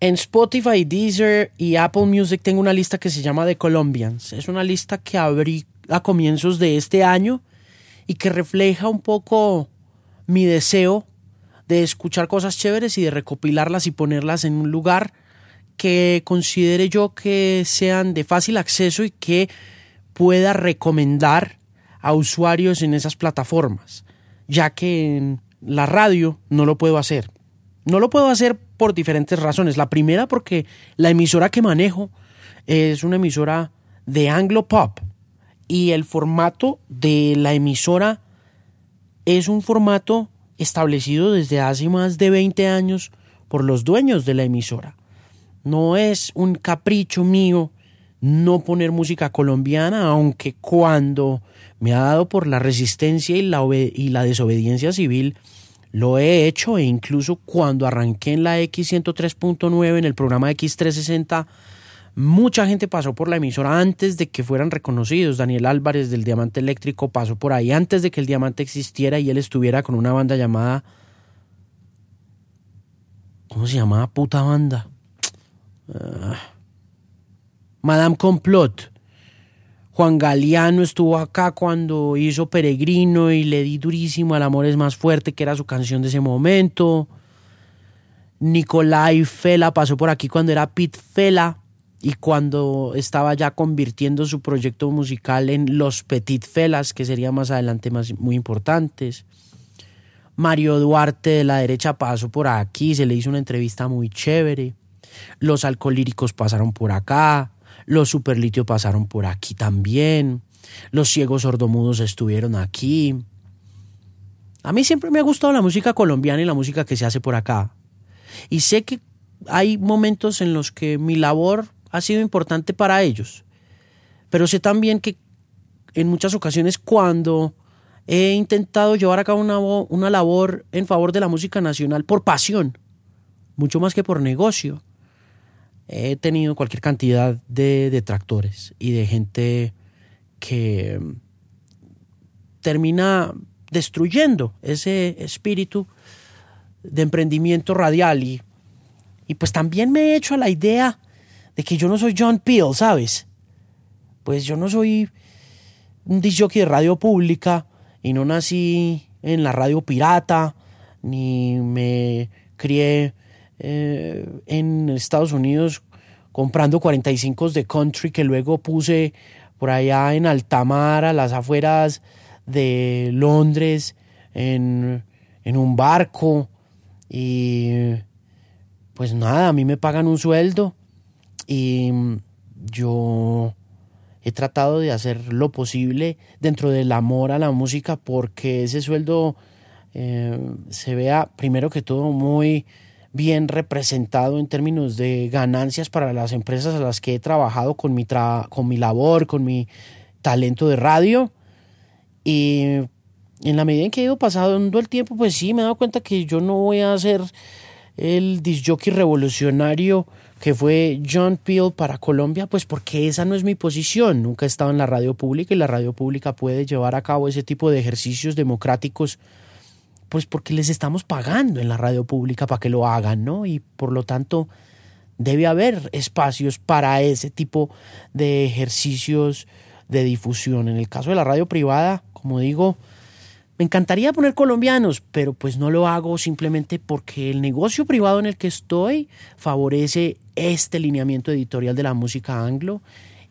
En Spotify, Deezer y Apple Music tengo una lista que se llama The Colombians. Es una lista que abrí a comienzos de este año y que refleja un poco mi deseo de escuchar cosas chéveres y de recopilarlas y ponerlas en un lugar que considere yo que sean de fácil acceso y que pueda recomendar a usuarios en esas plataformas, ya que en la radio no lo puedo hacer. No lo puedo hacer por diferentes razones. La primera porque la emisora que manejo es una emisora de Anglo Pop y el formato de la emisora es un formato establecido desde hace más de 20 años por los dueños de la emisora. No es un capricho mío no poner música colombiana, aunque cuando me ha dado por la resistencia y la, y la desobediencia civil, lo he hecho e incluso cuando arranqué en la X103.9 en el programa X360, mucha gente pasó por la emisora antes de que fueran reconocidos. Daniel Álvarez del Diamante Eléctrico pasó por ahí antes de que el Diamante existiera y él estuviera con una banda llamada... ¿Cómo se llamaba puta banda? Ah, Madame Complot. Juan Galeano estuvo acá cuando hizo Peregrino y le di durísimo al amor es más fuerte, que era su canción de ese momento. Nicolai Fela pasó por aquí cuando era Pete Fela y cuando estaba ya convirtiendo su proyecto musical en Los Petit Felas, que sería más adelante más, muy importantes. Mario Duarte de la derecha pasó por aquí, se le hizo una entrevista muy chévere. Los alcohólíricos pasaron por acá, los superlitios pasaron por aquí también, los ciegos sordomudos estuvieron aquí. A mí siempre me ha gustado la música colombiana y la música que se hace por acá. Y sé que hay momentos en los que mi labor ha sido importante para ellos. Pero sé también que en muchas ocasiones cuando he intentado llevar a cabo una, una labor en favor de la música nacional por pasión, mucho más que por negocio, he tenido cualquier cantidad de detractores y de gente que termina destruyendo ese espíritu de emprendimiento radial y, y pues también me he hecho a la idea de que yo no soy John Peel, ¿sabes? Pues yo no soy un disjockey de radio pública y no nací en la radio pirata, ni me crié eh, en Estados Unidos comprando 45 de country que luego puse por allá en Altamar, a las afueras de Londres, en, en un barco. Y pues nada, a mí me pagan un sueldo y yo he tratado de hacer lo posible dentro del amor a la música porque ese sueldo eh, se vea primero que todo muy bien representado en términos de ganancias para las empresas a las que he trabajado con mi, con mi labor, con mi talento de radio. Y en la medida en que he ido pasando el tiempo, pues sí, me he dado cuenta que yo no voy a ser el disjockey revolucionario que fue John Peel para Colombia, pues porque esa no es mi posición. Nunca he estado en la radio pública y la radio pública puede llevar a cabo ese tipo de ejercicios democráticos pues porque les estamos pagando en la radio pública para que lo hagan, ¿no? Y por lo tanto debe haber espacios para ese tipo de ejercicios de difusión. En el caso de la radio privada, como digo, me encantaría poner colombianos, pero pues no lo hago simplemente porque el negocio privado en el que estoy favorece este lineamiento editorial de la música anglo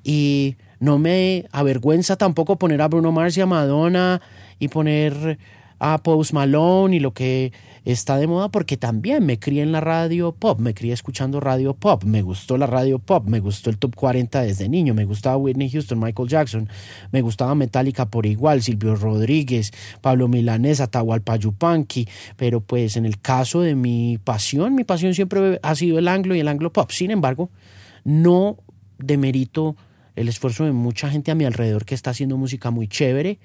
y no me avergüenza tampoco poner a Bruno Mars y a Madonna y poner a Post Malone y lo que está de moda porque también me crié en la radio pop, me crié escuchando radio pop, me gustó la radio pop, me gustó el top 40 desde niño, me gustaba Whitney Houston, Michael Jackson, me gustaba Metallica por igual, Silvio Rodríguez, Pablo Milanés, Atahualpa Yupanqui, pero pues en el caso de mi pasión, mi pasión siempre ha sido el anglo y el anglo pop, sin embargo, no demerito el esfuerzo de mucha gente a mi alrededor que está haciendo música muy chévere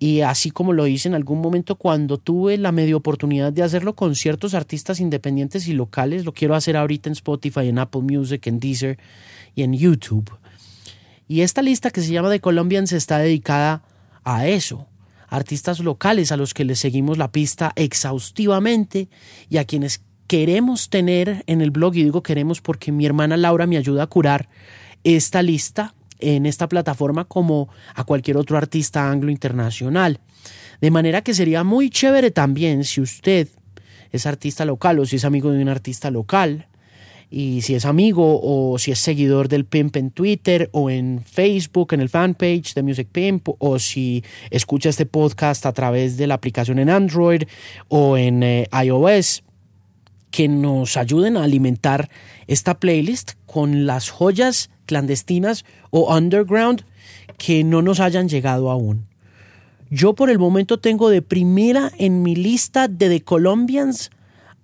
y así como lo hice en algún momento cuando tuve la media oportunidad de hacerlo con ciertos artistas independientes y locales, lo quiero hacer ahorita en Spotify, en Apple Music, en Deezer y en YouTube. Y esta lista que se llama The Colombians está dedicada a eso, artistas locales a los que les seguimos la pista exhaustivamente y a quienes queremos tener en el blog, y digo queremos porque mi hermana Laura me ayuda a curar esta lista en esta plataforma como a cualquier otro artista anglo internacional. De manera que sería muy chévere también si usted es artista local o si es amigo de un artista local y si es amigo o si es seguidor del Pimp en Twitter o en Facebook, en el fanpage de Music Pimp, o si escucha este podcast a través de la aplicación en Android o en eh, iOS, que nos ayuden a alimentar esta playlist con las joyas clandestinas o underground que no nos hayan llegado aún. Yo por el momento tengo de primera en mi lista de The Colombians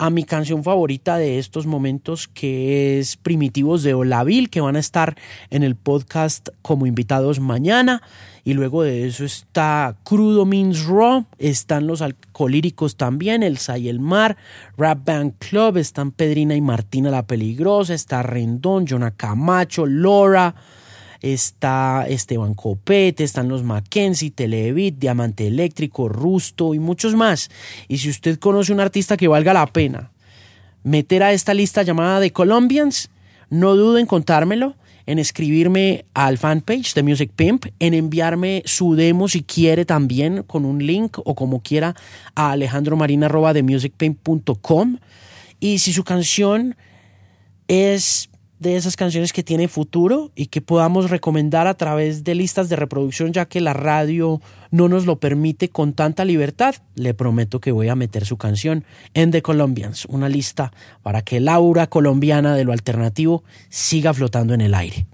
a mi canción favorita de estos momentos que es Primitivos de Olavil que van a estar en el podcast como invitados mañana. Y luego de eso está Crudo Means Raw, están los alcolíricos también, El y el Mar, Rap Band Club, están Pedrina y Martina la Peligrosa, está Rendón, Jonah Camacho, Laura, está Esteban Copete, están los Mackenzie, Televit, Diamante Eléctrico, Rusto y muchos más. Y si usted conoce un artista que valga la pena meter a esta lista llamada de Colombians, no duden en contármelo en escribirme al fanpage de Music Pimp, en enviarme su demo si quiere también con un link o como quiera a alejandromarina.com y si su canción es de esas canciones que tiene futuro y que podamos recomendar a través de listas de reproducción ya que la radio no nos lo permite con tanta libertad, le prometo que voy a meter su canción en The Colombians, una lista para que Laura colombiana de lo alternativo siga flotando en el aire.